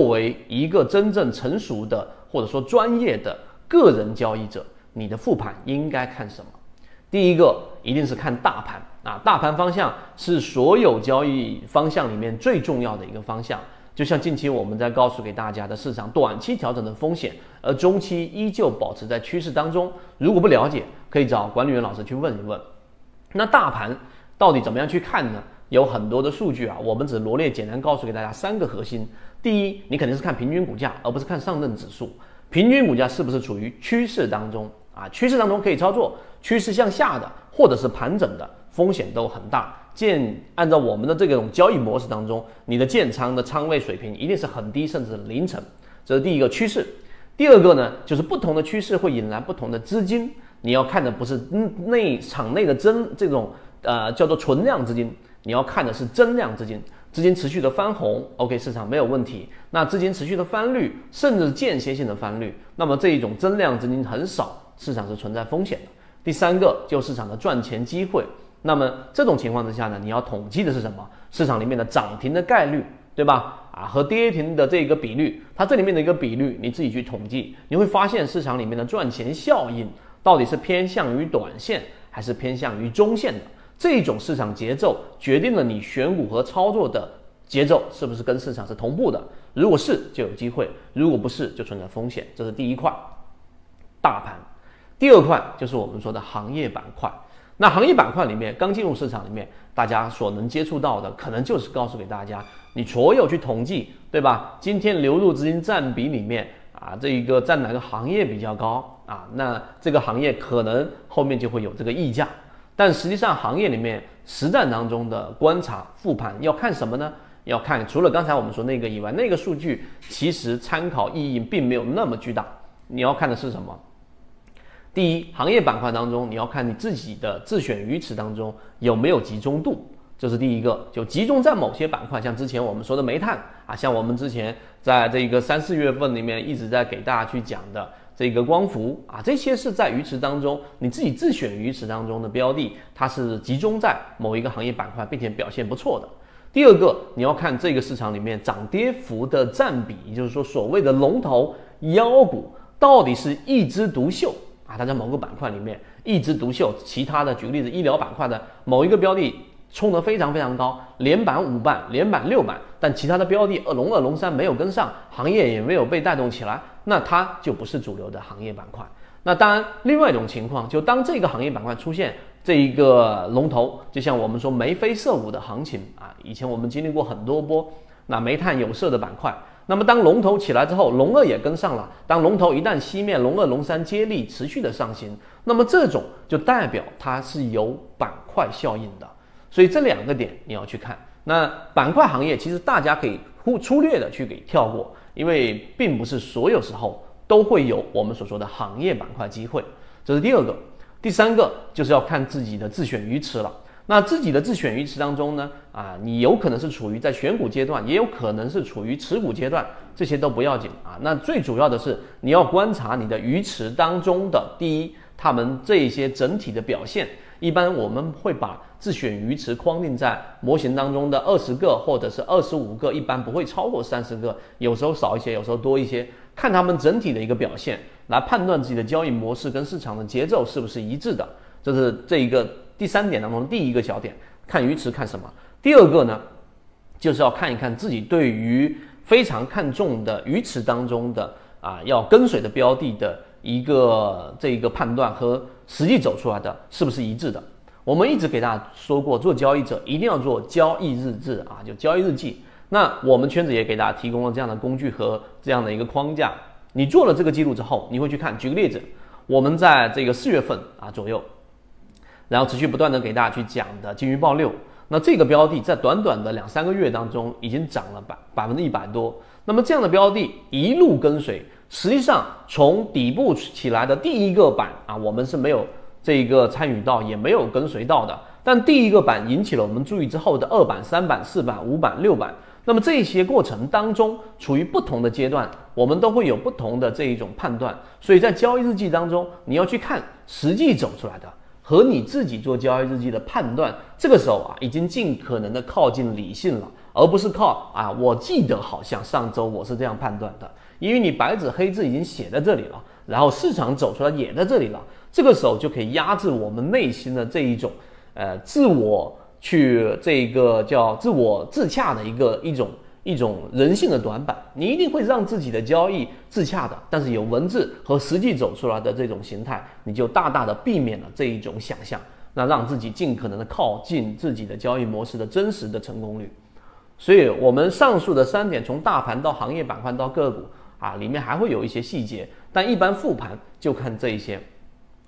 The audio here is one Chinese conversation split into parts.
作为一个真正成熟的或者说专业的个人交易者，你的复盘应该看什么？第一个一定是看大盘啊，大盘方向是所有交易方向里面最重要的一个方向。就像近期我们在告诉给大家的市场短期调整的风险，而中期依旧保持在趋势当中。如果不了解，可以找管理员老师去问一问。那大盘到底怎么样去看呢？有很多的数据啊，我们只罗列简单告诉给大家三个核心。第一，你肯定是看平均股价，而不是看上证指数。平均股价是不是处于趋势当中啊？趋势当中可以操作，趋势向下的或者是盘整的风险都很大。建按照我们的这种交易模式当中，你的建仓的仓位水平一定是很低，甚至零成。这是第一个趋势。第二个呢，就是不同的趋势会引来不同的资金。你要看的不是内场内的增这种呃叫做存量资金，你要看的是增量资金。资金持续的翻红，OK，市场没有问题。那资金持续的翻绿，甚至间歇性的翻绿，那么这一种增量资金很少，市场是存在风险的。第三个就市场的赚钱机会。那么这种情况之下呢，你要统计的是什么？市场里面的涨停的概率，对吧？啊，和跌停的这个比率，它这里面的一个比率，你自己去统计，你会发现市场里面的赚钱效应到底是偏向于短线还是偏向于中线的？这种市场节奏决定了你选股和操作的节奏是不是跟市场是同步的？如果是，就有机会；如果不是，就存在风险。这是第一块，大盘。第二块就是我们说的行业板块。那行业板块里面，刚进入市场里面，大家所能接触到的，可能就是告诉给大家，你所有去统计，对吧？今天流入资金占比里面啊，这一个占哪个行业比较高啊？那这个行业可能后面就会有这个溢价。但实际上，行业里面实战当中的观察复盘要看什么呢？要看除了刚才我们说那个以外，那个数据其实参考意义并没有那么巨大。你要看的是什么？第一，行业板块当中，你要看你自己的自选鱼池当中有没有集中度，这是第一个。就集中在某些板块，像之前我们说的煤炭啊，像我们之前在这个三四月份里面一直在给大家去讲的这个光伏啊，这些是在鱼池当中你自己自选鱼池当中的标的，它是集中在某一个行业板块，并且表现不错的。第二个，你要看这个市场里面涨跌幅的占比，也就是说所谓的龙头妖股到底是一枝独秀。啊，它在某个板块里面一枝独秀，其他的举个例子，医疗板块的某一个标的冲得非常非常高，连板五板，连板六板，但其他的标的二龙二龙三没有跟上，行业也没有被带动起来，那它就不是主流的行业板块。那当然，另外一种情况，就当这个行业板块出现这一个龙头，就像我们说眉飞色舞的行情啊，以前我们经历过很多波，那煤炭有色的板块。那么当龙头起来之后，龙二也跟上了。当龙头一旦熄灭，龙二、龙三接力持续的上行，那么这种就代表它是有板块效应的。所以这两个点你要去看。那板块行业其实大家可以忽粗略的去给跳过，因为并不是所有时候都会有我们所说的行业板块机会。这是第二个，第三个就是要看自己的自选鱼池了。那自己的自选鱼池当中呢，啊，你有可能是处于在选股阶段，也有可能是处于持股阶段，这些都不要紧啊。那最主要的是你要观察你的鱼池当中的第一，他们这一些整体的表现。一般我们会把自选鱼池框定在模型当中的二十个或者是二十五个，一般不会超过三十个，有时候少一些，有时候多一些，看他们整体的一个表现，来判断自己的交易模式跟市场的节奏是不是一致的。这是这一个。第三点当中，第一个小点看鱼池看什么？第二个呢，就是要看一看自己对于非常看重的鱼池当中的啊要跟随的标的的一个这一个判断和实际走出来的是不是一致的？我们一直给大家说过，做交易者一定要做交易日志啊，就交易日记。那我们圈子也给大家提供了这样的工具和这样的一个框架。你做了这个记录之后，你会去看。举个例子，我们在这个四月份啊左右。然后持续不断的给大家去讲的金鱼报六，那这个标的在短短的两三个月当中已经涨了百百分之一百多。那么这样的标的一路跟随，实际上从底部起来的第一个板啊，我们是没有这个参与到，也没有跟随到的。但第一个板引起了我们注意之后的二板、三板、四板、五板、六板，那么这些过程当中处于不同的阶段，我们都会有不同的这一种判断。所以在交易日记当中，你要去看实际走出来的。和你自己做交易日记的判断，这个时候啊，已经尽可能的靠近理性了，而不是靠啊，我记得好像上周我是这样判断的，因为你白纸黑字已经写在这里了，然后市场走出来也在这里了，这个时候就可以压制我们内心的这一种呃自我去这个叫自我自洽的一个一种一种人性的短板，你一定会让自己的交易自洽的，但是有文字和实际走出来的这种形态，你就大大的避免了这一种想象，那让自己尽可能的靠近自己的交易模式的真实的成功率。所以，我们上述的三点，从大盘到行业板块到个股啊，里面还会有一些细节，但一般复盘就看这一些。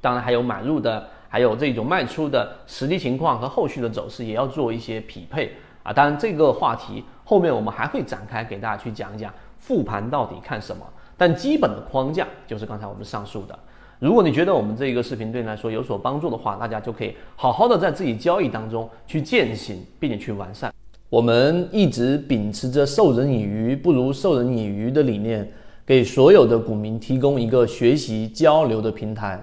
当然，还有买入的，还有这种卖出的实际情况和后续的走势，也要做一些匹配啊。当然，这个话题后面我们还会展开给大家去讲一讲复盘到底看什么。但基本的框架就是刚才我们上述的。如果你觉得我们这一个视频对你来说有所帮助的话，大家就可以好好的在自己交易当中去践行，并且去完善。我们一直秉持着授人以鱼不如授人以渔的理念，给所有的股民提供一个学习交流的平台。